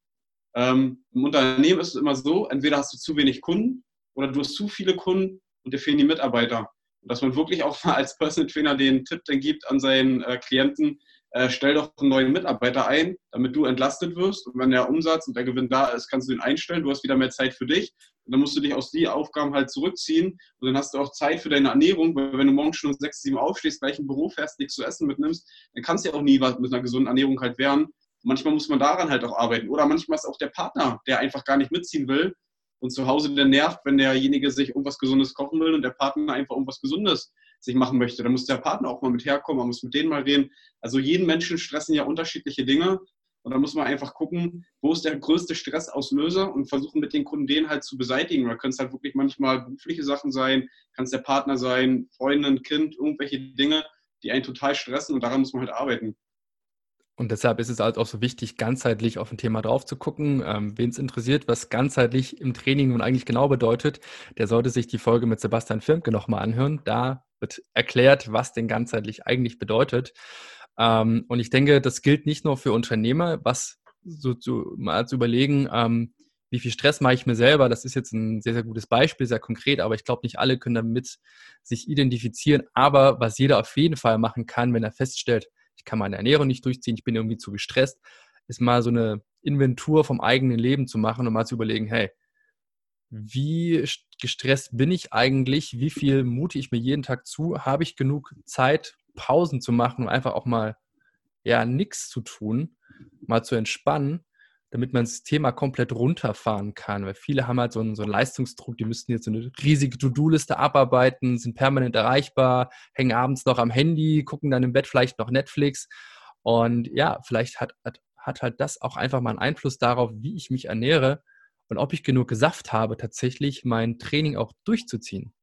Ähm, Im Unternehmen ist es immer so, entweder hast du zu wenig Kunden oder du hast zu viele Kunden und dir fehlen die Mitarbeiter. Dass man wirklich auch mal als Personal Trainer den Tipp dann gibt an seinen äh, Klienten, äh, stell doch einen neuen Mitarbeiter ein, damit du entlastet wirst. Und wenn der Umsatz und der Gewinn da ist, kannst du ihn einstellen. Du hast wieder mehr Zeit für dich. Und dann musst du dich aus die Aufgaben halt zurückziehen. Und dann hast du auch Zeit für deine Ernährung. Weil wenn du morgens schon um sechs, sieben aufstehst, gleich im Büro fährst, nichts zu essen mitnimmst, dann kannst du ja auch nie was mit einer gesunden Ernährung halt werden. manchmal muss man daran halt auch arbeiten. Oder manchmal ist auch der Partner, der einfach gar nicht mitziehen will und zu Hause der nervt, wenn derjenige sich irgendwas Gesundes kochen will und der Partner einfach irgendwas Gesundes sich machen möchte. Da muss der Partner auch mal mit herkommen, man muss mit denen mal reden. Also jeden Menschen stressen ja unterschiedliche Dinge und da muss man einfach gucken, wo ist der größte Stressauslöser und versuchen mit den Kunden den halt zu beseitigen. Da können es halt wirklich manchmal berufliche Sachen sein, kann es der Partner sein, Freundin, Kind, irgendwelche Dinge, die einen total stressen und daran muss man halt arbeiten. Und deshalb ist es halt auch so wichtig, ganzheitlich auf ein Thema drauf zu gucken. Ähm, Wen es interessiert, was ganzheitlich im Training nun eigentlich genau bedeutet, der sollte sich die Folge mit Sebastian Firmke nochmal anhören. Da wird erklärt, was denn ganzheitlich eigentlich bedeutet. Ähm, und ich denke, das gilt nicht nur für Unternehmer, was so zu, mal zu überlegen, ähm, wie viel Stress mache ich mir selber. Das ist jetzt ein sehr, sehr gutes Beispiel, sehr konkret, aber ich glaube, nicht alle können damit sich identifizieren. Aber was jeder auf jeden Fall machen kann, wenn er feststellt, ich kann meine Ernährung nicht durchziehen, ich bin irgendwie zu gestresst, ist mal so eine Inventur vom eigenen Leben zu machen und mal zu überlegen, hey, wie gestresst bin ich eigentlich? Wie viel mute ich mir jeden Tag zu? Habe ich genug Zeit, Pausen zu machen und einfach auch mal ja nichts zu tun, mal zu entspannen, damit man das Thema komplett runterfahren kann. Weil viele haben halt so einen, so einen Leistungsdruck, die müssten jetzt so eine riesige To-Do-Liste abarbeiten, sind permanent erreichbar, hängen abends noch am Handy, gucken dann im Bett vielleicht noch Netflix. Und ja, vielleicht hat, hat, hat halt das auch einfach mal einen Einfluss darauf, wie ich mich ernähre und ob ich genug Saft habe, tatsächlich mein Training auch durchzuziehen.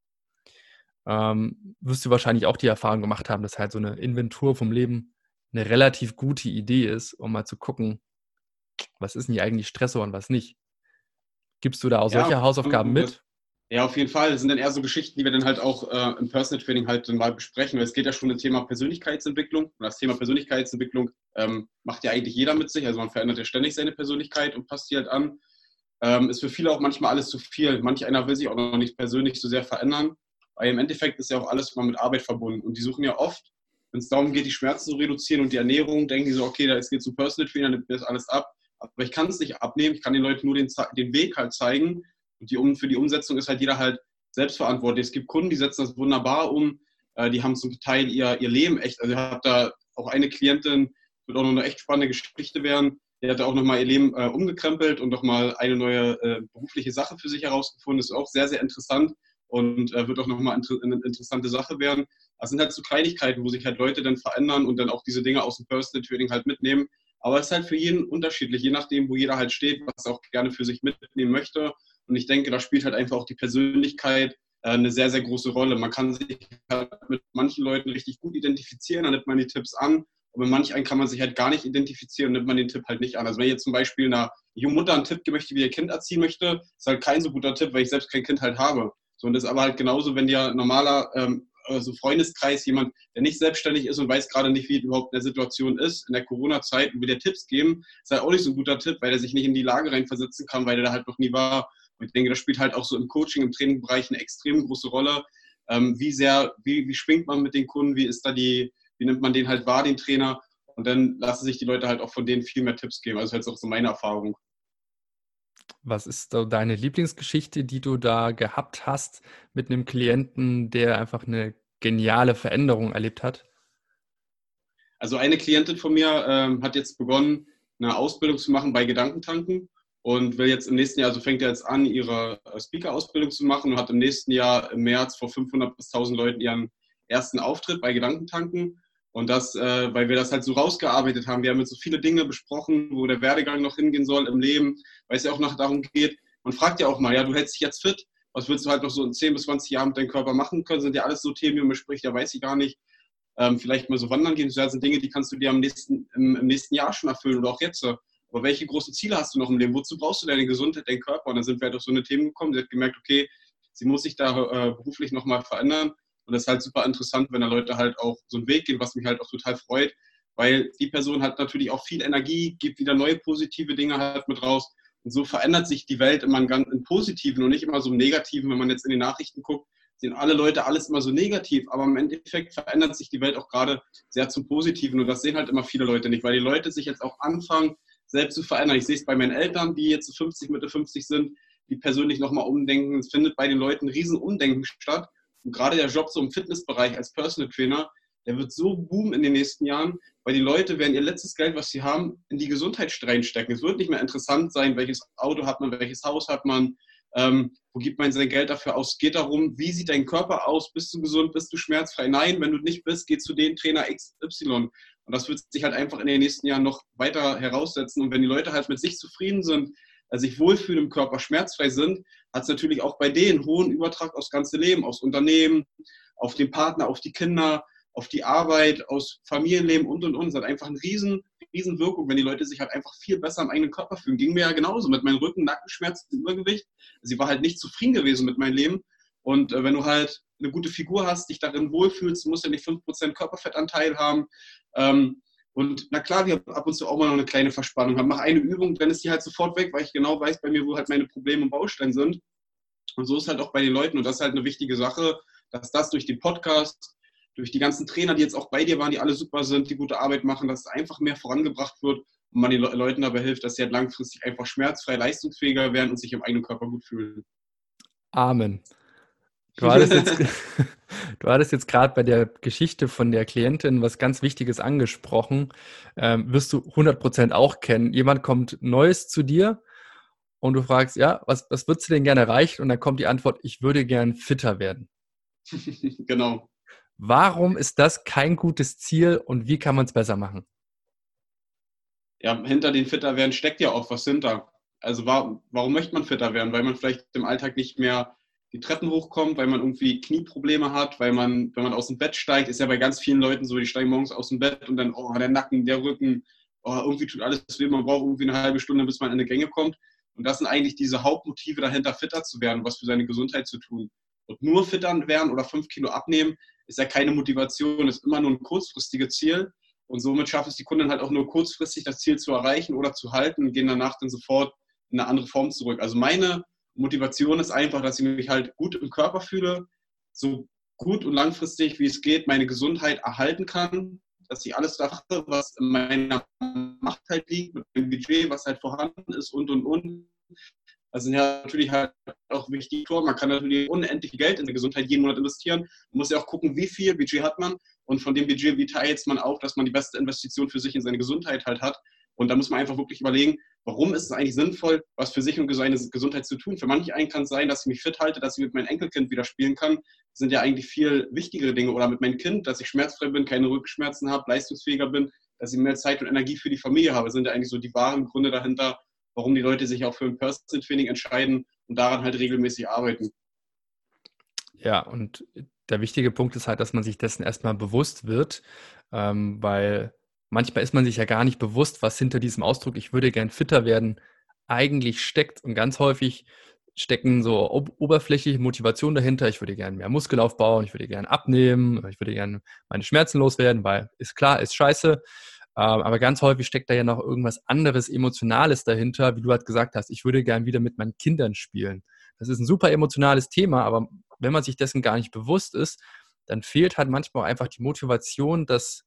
Ähm, wirst du wahrscheinlich auch die Erfahrung gemacht haben, dass halt so eine Inventur vom Leben eine relativ gute Idee ist, um mal zu gucken, was ist denn hier eigentlich Stressor und was nicht. Gibst du da auch solche ja, Hausaufgaben mit? Ja, auf jeden Fall. Das sind dann eher so Geschichten, die wir dann halt auch äh, im Personal Training halt dann mal besprechen. Weil es geht ja schon um das Thema Persönlichkeitsentwicklung. Und das Thema Persönlichkeitsentwicklung ähm, macht ja eigentlich jeder mit sich. Also man verändert ja ständig seine Persönlichkeit und passt die halt an. Ähm, ist für viele auch manchmal alles zu viel. Manch einer will sich auch noch nicht persönlich so sehr verändern. Weil im Endeffekt ist ja auch alles immer mit Arbeit verbunden. Und die suchen ja oft, wenn es darum geht, die Schmerzen zu reduzieren und die Ernährung, denken die so, okay, da geht es zum Personal Trainer, nimmt mir das alles ab. Aber ich kann es nicht abnehmen, ich kann den Leuten nur den, den Weg halt zeigen. Und die, für die Umsetzung ist halt jeder halt selbstverantwortlich. Es gibt Kunden, die setzen das wunderbar um. Äh, die haben zum Teil ihr, ihr Leben echt. Also, ich habe da auch eine Klientin, wird auch noch eine echt spannende Geschichte werden. Die hat auch nochmal ihr Leben äh, umgekrempelt und nochmal eine neue äh, berufliche Sache für sich herausgefunden. Das ist auch sehr, sehr interessant und äh, wird auch nochmal inter eine interessante Sache werden. Das sind halt so Kleinigkeiten, wo sich halt Leute dann verändern und dann auch diese Dinge aus dem Personal Training halt mitnehmen. Aber es ist halt für jeden unterschiedlich, je nachdem, wo jeder halt steht, was er auch gerne für sich mitnehmen möchte. Und ich denke, da spielt halt einfach auch die Persönlichkeit äh, eine sehr, sehr große Rolle. Man kann sich halt mit manchen Leuten richtig gut identifizieren, dann nimmt man die Tipps an. Und mit manch einen kann man sich halt gar nicht identifizieren und nimmt man den Tipp halt nicht an. Also wenn ich jetzt zum Beispiel einer jungen Mutter einen Tipp geben möchte, wie ihr Kind erziehen möchte, ist halt kein so guter Tipp, weil ich selbst kein Kind halt habe. So, und das ist aber halt genauso, wenn dir normaler ähm, also Freundeskreis, jemand, der nicht selbstständig ist und weiß gerade nicht, wie überhaupt der Situation ist, in der Corona-Zeit und will dir Tipps geben, ist halt auch nicht so ein guter Tipp, weil er sich nicht in die Lage reinversetzen kann, weil er da halt noch nie war. Und ich denke, das spielt halt auch so im Coaching, im Trainingbereich eine extrem große Rolle. Ähm, wie sehr, wie, wie schwingt man mit den Kunden, wie ist da die, wie nimmt man den halt wahr, den Trainer? Und dann lassen sich die Leute halt auch von denen viel mehr Tipps geben. Also das ist halt auch so meine Erfahrung. Was ist so deine Lieblingsgeschichte, die du da gehabt hast mit einem Klienten, der einfach eine geniale Veränderung erlebt hat? Also eine Klientin von mir ähm, hat jetzt begonnen, eine Ausbildung zu machen bei Gedankentanken und will jetzt im nächsten Jahr, also fängt er jetzt an, ihre äh, Speaker-Ausbildung zu machen und hat im nächsten Jahr im März vor 500 bis 1000 Leuten ihren ersten Auftritt bei Gedankentanken. Und das, äh, weil wir das halt so rausgearbeitet haben. Wir haben jetzt so viele Dinge besprochen, wo der Werdegang noch hingehen soll im Leben, weil es ja auch noch darum geht, man fragt ja auch mal, ja, du hältst dich jetzt fit, was willst du halt noch so in 10 bis 20 Jahren mit deinem Körper machen können? Sind ja alles so Themen, die man bespricht, da weiß ich gar nicht. Ähm, vielleicht mal so wandern gehen, das sind Dinge, die kannst du dir am nächsten, im, im, nächsten Jahr schon erfüllen oder auch jetzt. Aber welche großen Ziele hast du noch im Leben? Wozu brauchst du deine Gesundheit, deinen Körper? Und dann sind wir halt auf so eine Themen gekommen, sie hat gemerkt, okay, sie muss sich da äh, beruflich nochmal verändern und das ist halt super interessant, wenn da Leute halt auch so einen Weg gehen, was mich halt auch total freut, weil die Person hat natürlich auch viel Energie, gibt wieder neue positive Dinge halt mit raus. Und so verändert sich die Welt immer ganz im Positiven und nicht immer so im Negativen. Wenn man jetzt in die Nachrichten guckt, sehen alle Leute alles immer so negativ. Aber im Endeffekt verändert sich die Welt auch gerade sehr zum Positiven. Und das sehen halt immer viele Leute nicht, weil die Leute sich jetzt auch anfangen, selbst zu verändern. Ich sehe es bei meinen Eltern, die jetzt 50, Mitte 50 sind, die persönlich nochmal umdenken. Es findet bei den Leuten ein Riesenumdenken statt. Und gerade der Job so im Fitnessbereich als Personal Trainer, der wird so boomen in den nächsten Jahren, weil die Leute werden ihr letztes Geld, was sie haben, in die Gesundheit reinstecken. Es wird nicht mehr interessant sein, welches Auto hat man, welches Haus hat man, Ähm, wo gibt man sein Geld dafür aus? Es geht darum, wie sieht dein Körper aus? Bist du gesund? Bist du schmerzfrei? Nein, wenn du nicht bist, geh zu den Trainer XY. Und das wird sich halt einfach in den nächsten Jahren noch weiter heraussetzen. Und wenn die Leute halt mit sich zufrieden sind, also sich wohlfühlen im Körper, schmerzfrei sind, hat es natürlich auch bei denen hohen Übertrag aufs ganze Leben, aufs Unternehmen, auf den Partner, auf die Kinder, auf die Arbeit, aus Familienleben und und und. Es hat einfach eine riesen, riesen Wirkung, wenn die Leute sich halt einfach viel besser im eigenen Körper fühlen. Ging mir ja genauso mit meinem Rücken, Nackenschmerzen, Übergewicht. Sie war halt nicht zufrieden gewesen mit meinem Leben. Und äh, wenn du halt eine gute Figur hast, dich darin wohlfühlst, musst ja nicht 5% Körperfettanteil haben. Ähm, und na klar, wir haben ab und zu auch mal noch eine kleine Verspannung haben. Mach eine Übung, dann ist die halt sofort weg, weil ich genau weiß bei mir, wo halt meine Probleme und Baustellen sind. Und so ist halt auch bei den Leuten. Und das ist halt eine wichtige Sache, dass das durch den Podcast, durch die ganzen Trainer, die jetzt auch bei dir waren, die alle super sind, die gute Arbeit machen, dass es einfach mehr vorangebracht wird und man den Leuten dabei hilft, dass sie halt langfristig einfach schmerzfrei, leistungsfähiger werden und sich im eigenen Körper gut fühlen. Amen. Du hattest jetzt, du hattest jetzt gerade bei der Geschichte von der Klientin was ganz Wichtiges angesprochen. Ähm, wirst du 100% auch kennen. Jemand kommt Neues zu dir und du fragst, ja, was, was würdest du denn gerne erreichen? Und dann kommt die Antwort, ich würde gern fitter werden. genau. Warum ist das kein gutes Ziel und wie kann man es besser machen? Ja, hinter den fitter werden steckt ja auch was hinter. Also warum, warum möchte man fitter werden? Weil man vielleicht im Alltag nicht mehr die Treppen hochkommt, weil man irgendwie Knieprobleme hat, weil man, wenn man aus dem Bett steigt, ist ja bei ganz vielen Leuten so, die steigen morgens aus dem Bett und dann, oh, der Nacken, der Rücken, oh, irgendwie tut alles weh, man braucht irgendwie eine halbe Stunde, bis man in eine Gänge kommt. Und das sind eigentlich diese Hauptmotive dahinter, fitter zu werden, was für seine Gesundheit zu tun. Und nur fitter werden oder fünf Kilo abnehmen, ist ja keine Motivation, ist immer nur ein kurzfristiges Ziel. Und somit schafft es die Kunden halt auch nur kurzfristig, das Ziel zu erreichen oder zu halten und gehen danach dann sofort in eine andere Form zurück. Also meine Motivation ist einfach, dass ich mich halt gut im Körper fühle, so gut und langfristig wie es geht meine Gesundheit erhalten kann, dass ich alles mache, was in meiner Macht halt liegt, mit dem Budget, was halt vorhanden ist und und und. Das sind ja natürlich halt auch wichtige Tore. Man kann natürlich unendlich Geld in die Gesundheit jeden Monat investieren. Man muss ja auch gucken, wie viel Budget hat man und von dem Budget, wie teilt man auf, dass man die beste Investition für sich in seine Gesundheit halt hat. Und da muss man einfach wirklich überlegen, warum ist es eigentlich sinnvoll, was für sich und seine Gesundheit zu tun. Für manche einen kann es sein, dass ich mich fit halte, dass ich mit meinem Enkelkind wieder spielen kann. Das sind ja eigentlich viel wichtigere Dinge. Oder mit meinem Kind, dass ich schmerzfrei bin, keine Rückenschmerzen habe, leistungsfähiger bin, dass ich mehr Zeit und Energie für die Familie habe. Das sind ja eigentlich so die wahren Gründe dahinter, warum die Leute sich auch für ein Personal Training entscheiden und daran halt regelmäßig arbeiten. Ja, und der wichtige Punkt ist halt, dass man sich dessen erstmal bewusst wird, ähm, weil manchmal ist man sich ja gar nicht bewusst, was hinter diesem Ausdruck, ich würde gern fitter werden, eigentlich steckt. Und ganz häufig stecken so oberflächliche Motivationen dahinter. Ich würde gerne mehr Muskel aufbauen, ich würde gerne abnehmen, ich würde gerne meine Schmerzen loswerden, weil ist klar, ist scheiße. Ähm, aber ganz häufig steckt da ja noch irgendwas anderes, Emotionales dahinter, wie du halt gesagt hast, ich würde gern wieder mit meinen Kindern spielen. Das ist ein super emotionales Thema, aber wenn man sich dessen gar nicht bewusst ist, dann fehlt halt manchmal auch einfach die Motivation, das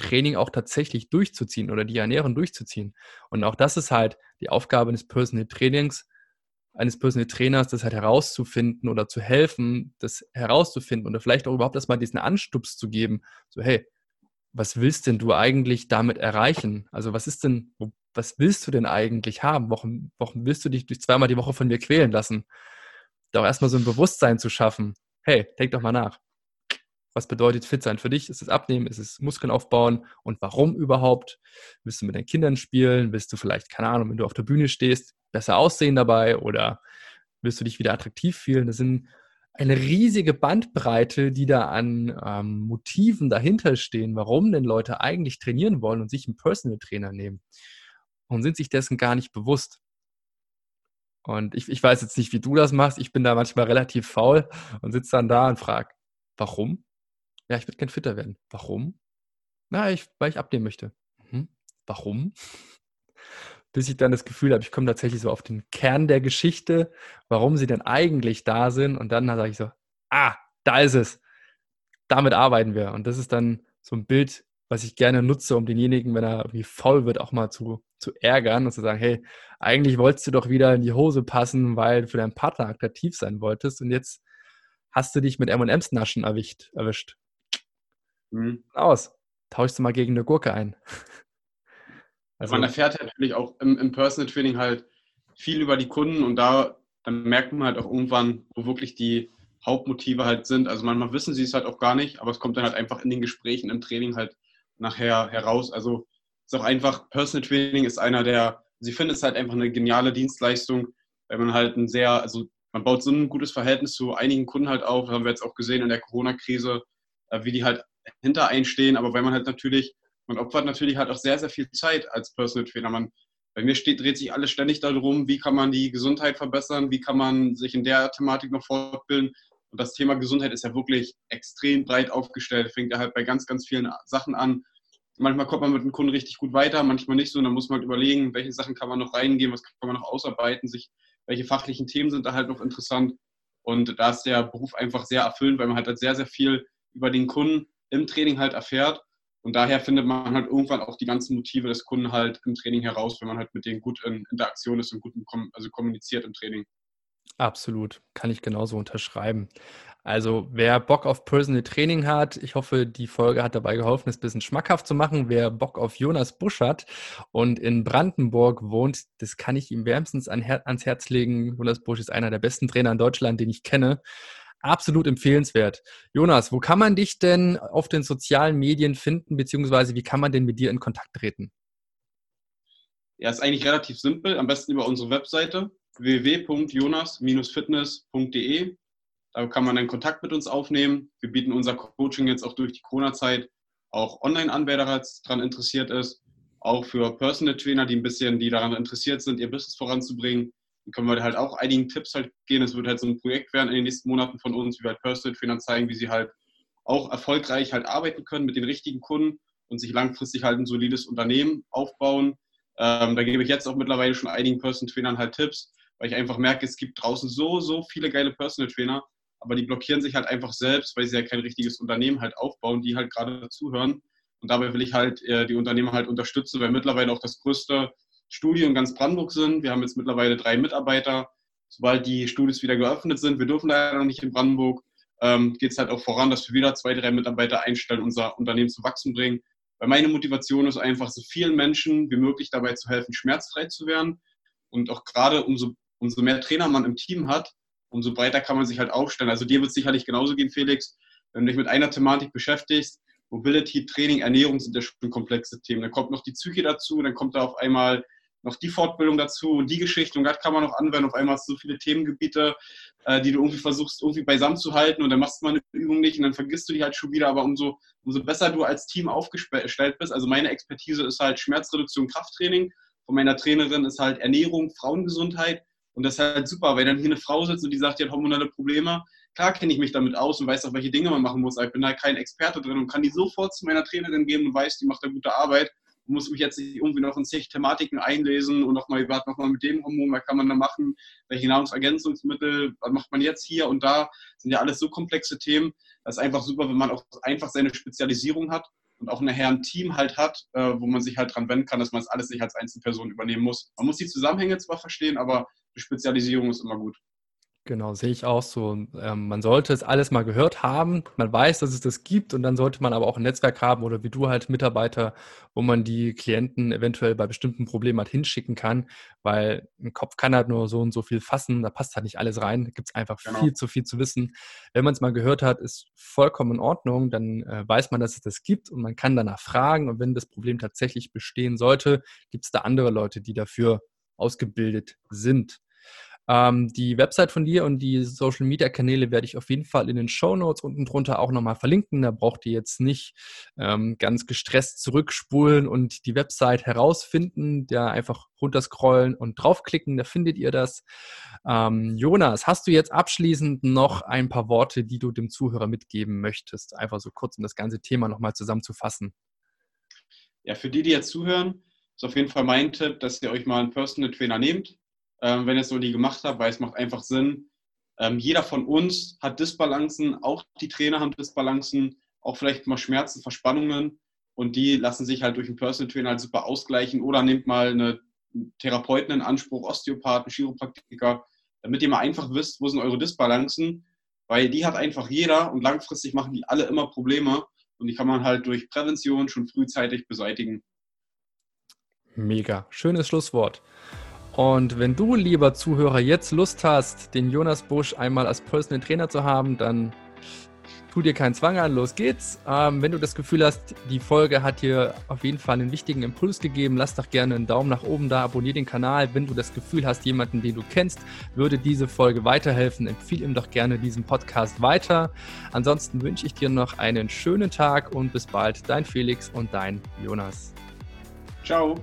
Training auch tatsächlich durchzuziehen oder die Ernährung durchzuziehen. Und auch das ist halt die Aufgabe eines Personal Trainings, eines Personal Trainers, das halt herauszufinden oder zu helfen, das herauszufinden oder vielleicht auch überhaupt erstmal diesen Anstups zu geben. So, hey, was willst denn du eigentlich damit erreichen? Also was ist denn, was willst du denn eigentlich haben? Warum, warum willst du dich durch zweimal die Woche von mir quälen lassen? Da auch erstmal so ein Bewusstsein zu schaffen. Hey, denk doch mal nach. Was bedeutet fit sein für dich? Ist es Abnehmen? Ist es Muskeln aufbauen? Und warum überhaupt? Willst du mit deinen Kindern spielen? Willst du vielleicht, keine Ahnung, wenn du auf der Bühne stehst, besser aussehen dabei? Oder willst du dich wieder attraktiv fühlen? Das sind eine riesige Bandbreite, die da an ähm, Motiven dahinter stehen, warum denn Leute eigentlich trainieren wollen und sich einen Personal Trainer nehmen und sind sich dessen gar nicht bewusst. Und ich, ich weiß jetzt nicht, wie du das machst. Ich bin da manchmal relativ faul und sitze dann da und frage, warum? Ja, ich würde gern fitter werden. Warum? Na, ich, weil ich abnehmen möchte. Mhm. Warum? bis ich dann das Gefühl habe, ich komme tatsächlich so auf den Kern der Geschichte, warum sie denn eigentlich da sind. Und dann sage ich so, ah, da ist es. Damit arbeiten wir. Und das ist dann so ein Bild, was ich gerne nutze, um denjenigen, wenn er irgendwie faul wird, auch mal zu, zu ärgern und zu sagen, hey, eigentlich wolltest du doch wieder in die Hose passen, weil du für deinen Partner attraktiv sein wolltest. Und jetzt hast du dich mit M&M's Naschen erwischt. erwischt. Mhm. Aus. Tauschst du mal gegen eine Gurke ein. Also man erfährt natürlich auch im, im Personal Training halt viel über die Kunden und da dann merkt man halt auch irgendwann, wo wirklich die Hauptmotive halt sind. Also manchmal wissen sie es halt auch gar nicht, aber es kommt dann halt einfach in den Gesprächen im Training halt nachher heraus. Also ist auch einfach, Personal Training ist einer der, sie finden es halt einfach eine geniale Dienstleistung, weil man halt ein sehr, also man baut so ein gutes Verhältnis zu einigen Kunden halt auf, das haben wir jetzt auch gesehen in der Corona-Krise, äh, wie die halt hinter einstehen, aber weil man halt natürlich, man opfert natürlich halt auch sehr, sehr viel Zeit als Personal Trainer. Man, bei mir steht, dreht sich alles ständig darum, wie kann man die Gesundheit verbessern, wie kann man sich in der Thematik noch fortbilden. Und das Thema Gesundheit ist ja wirklich extrem breit aufgestellt, fängt ja halt bei ganz, ganz vielen Sachen an. Manchmal kommt man mit dem Kunden richtig gut weiter, manchmal nicht so. Und dann muss man halt überlegen, welche Sachen kann man noch reingehen, was kann man noch ausarbeiten, sich, welche fachlichen Themen sind da halt noch interessant. Und da ist der Beruf einfach sehr erfüllend, weil man halt sehr, sehr viel über den Kunden im Training halt erfährt. Und daher findet man halt irgendwann auch die ganzen Motive des Kunden halt im Training heraus, wenn man halt mit denen gut in Interaktion ist und gut also kommuniziert im Training. Absolut, kann ich genauso unterschreiben. Also wer Bock auf Personal Training hat, ich hoffe, die Folge hat dabei geholfen, es ein bisschen schmackhaft zu machen. Wer Bock auf Jonas Busch hat und in Brandenburg wohnt, das kann ich ihm wärmstens ans Herz legen. Jonas Busch ist einer der besten Trainer in Deutschland, den ich kenne absolut empfehlenswert. Jonas, wo kann man dich denn auf den sozialen Medien finden, beziehungsweise wie kann man denn mit dir in Kontakt treten? Ja, ist eigentlich relativ simpel. Am besten über unsere Webseite www.jonas-fitness.de. Da kann man dann Kontakt mit uns aufnehmen. Wir bieten unser Coaching jetzt auch durch die Corona-Zeit auch online an, wer daran interessiert ist. Auch für Personal Trainer, die ein bisschen, die daran interessiert sind, ihr Business voranzubringen können wir halt auch einigen Tipps halt gehen. Es wird halt so ein Projekt werden in den nächsten Monaten von uns, wie wir halt Personal Trainer zeigen, wie sie halt auch erfolgreich halt arbeiten können mit den richtigen Kunden und sich langfristig halt ein solides Unternehmen aufbauen. Ähm, da gebe ich jetzt auch mittlerweile schon einigen Personal Trainern halt Tipps, weil ich einfach merke, es gibt draußen so, so viele geile Personal Trainer, aber die blockieren sich halt einfach selbst, weil sie ja kein richtiges Unternehmen halt aufbauen, die halt gerade zuhören. Und dabei will ich halt äh, die Unternehmer halt unterstützen, weil mittlerweile auch das größte Studio in ganz Brandenburg sind. Wir haben jetzt mittlerweile drei Mitarbeiter. Sobald die Studios wieder geöffnet sind, wir dürfen leider noch nicht in Brandenburg, ähm, geht es halt auch voran, dass wir wieder zwei, drei Mitarbeiter einstellen, unser Unternehmen zu wachsen bringen. Weil meine Motivation ist einfach, so vielen Menschen wie möglich dabei zu helfen, schmerzfrei zu werden. Und auch gerade umso, umso mehr Trainer man im Team hat, umso breiter kann man sich halt aufstellen. Also dir wird es sicherlich genauso gehen, Felix, wenn du dich mit einer Thematik beschäftigst. Mobility, Training, Ernährung sind ja schon komplexe Themen. Dann kommt noch die Psyche dazu, dann kommt da auf einmal noch die Fortbildung dazu und die Geschichte und das kann man noch anwenden. Auf einmal hast du so viele Themengebiete, äh, die du irgendwie versuchst, irgendwie beisammen zu halten und dann machst du mal eine Übung nicht und dann vergisst du die halt schon wieder. Aber umso, umso besser du als Team aufgestellt bist, also meine Expertise ist halt Schmerzreduktion, Krafttraining. Von meiner Trainerin ist halt Ernährung, Frauengesundheit. Und das ist halt super, weil dann hier eine Frau sitzt und die sagt, die hat hormonelle Probleme. Klar kenne ich mich damit aus und weiß auch, welche Dinge man machen muss. Aber ich bin halt kein Experte drin und kann die sofort zu meiner Trainerin geben und weiß, die macht da gute Arbeit muss mich jetzt nicht irgendwie noch in zig Thematiken einlesen und nochmal, was nochmal mit dem Hormon, was kann man da machen, welche Nahrungsergänzungsmittel, was macht man jetzt hier und da, das sind ja alles so komplexe Themen. Das ist einfach super, wenn man auch einfach seine Spezialisierung hat und auch nachher ein Team halt hat, äh, wo man sich halt dran wenden kann, dass man das alles nicht als Einzelperson übernehmen muss. Man muss die Zusammenhänge zwar verstehen, aber die Spezialisierung ist immer gut. Genau, sehe ich auch so. Ähm, man sollte es alles mal gehört haben. Man weiß, dass es das gibt und dann sollte man aber auch ein Netzwerk haben oder wie du halt Mitarbeiter, wo man die Klienten eventuell bei bestimmten Problemen halt hinschicken kann, weil ein Kopf kann halt nur so und so viel fassen, da passt halt nicht alles rein, da gibt es einfach genau. viel zu viel zu wissen. Wenn man es mal gehört hat, ist vollkommen in Ordnung, dann äh, weiß man, dass es das gibt und man kann danach fragen und wenn das Problem tatsächlich bestehen sollte, gibt es da andere Leute, die dafür ausgebildet sind. Ähm, die Website von dir und die Social Media Kanäle werde ich auf jeden Fall in den Show Notes unten drunter auch nochmal verlinken. Da braucht ihr jetzt nicht ähm, ganz gestresst zurückspulen und die Website herausfinden. Da einfach runterscrollen und draufklicken, da findet ihr das. Ähm, Jonas, hast du jetzt abschließend noch ein paar Worte, die du dem Zuhörer mitgeben möchtest? Einfach so kurz, um das ganze Thema nochmal zusammenzufassen. Ja, für die, die jetzt zuhören, ist auf jeden Fall mein Tipp, dass ihr euch mal einen Personal Trainer nehmt ähm, wenn ihr es noch nie gemacht habt, weil es macht einfach Sinn. Ähm, jeder von uns hat Disbalancen, auch die Trainer haben Disbalancen, auch vielleicht mal Schmerzen, Verspannungen und die lassen sich halt durch einen Personal Trainer halt super ausgleichen oder nehmt mal eine Therapeuten in Anspruch, Osteopathen, Chiropraktiker, damit ihr mal einfach wisst, wo sind eure Disbalancen, weil die hat einfach jeder und langfristig machen die alle immer Probleme und die kann man halt durch Prävention schon frühzeitig beseitigen. Mega, schönes Schlusswort. Und wenn du, lieber Zuhörer, jetzt Lust hast, den Jonas Busch einmal als Personal Trainer zu haben, dann tu dir keinen Zwang an, los geht's. Ähm, wenn du das Gefühl hast, die Folge hat dir auf jeden Fall einen wichtigen Impuls gegeben, lass doch gerne einen Daumen nach oben da, abonniere den Kanal. Wenn du das Gefühl hast, jemanden, den du kennst, würde diese Folge weiterhelfen, empfehle ihm doch gerne diesen Podcast weiter. Ansonsten wünsche ich dir noch einen schönen Tag und bis bald. Dein Felix und dein Jonas. Ciao.